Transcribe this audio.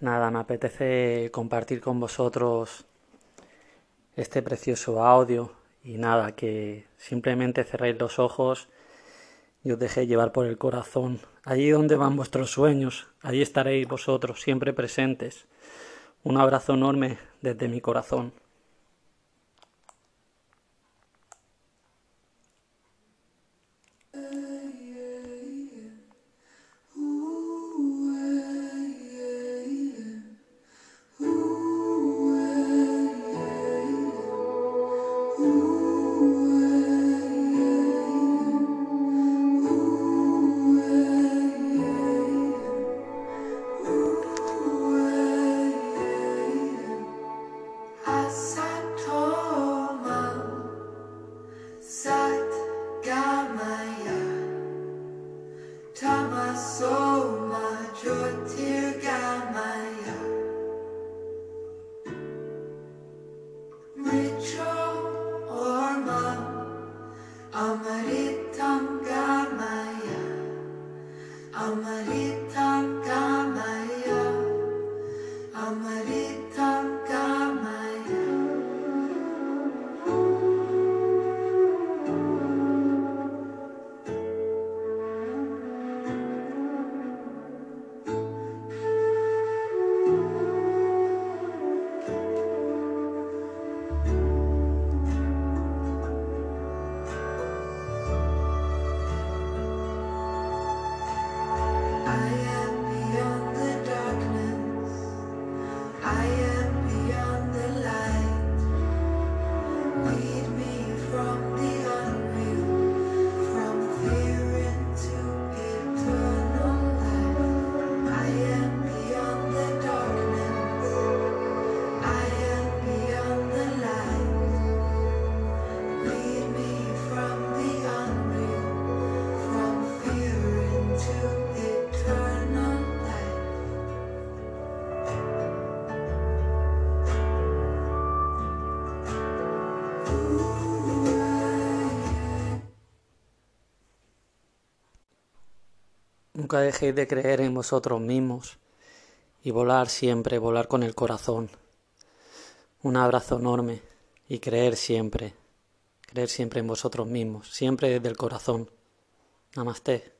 Nada, me apetece compartir con vosotros este precioso audio y nada, que simplemente cerréis los ojos y os dejéis llevar por el corazón. Allí donde van vuestros sueños, allí estaréis vosotros siempre presentes. Un abrazo enorme desde mi corazón. Amarillo. Nunca dejéis de creer en vosotros mismos y volar siempre, volar con el corazón. Un abrazo enorme y creer siempre, creer siempre en vosotros mismos, siempre desde el corazón. Namaste.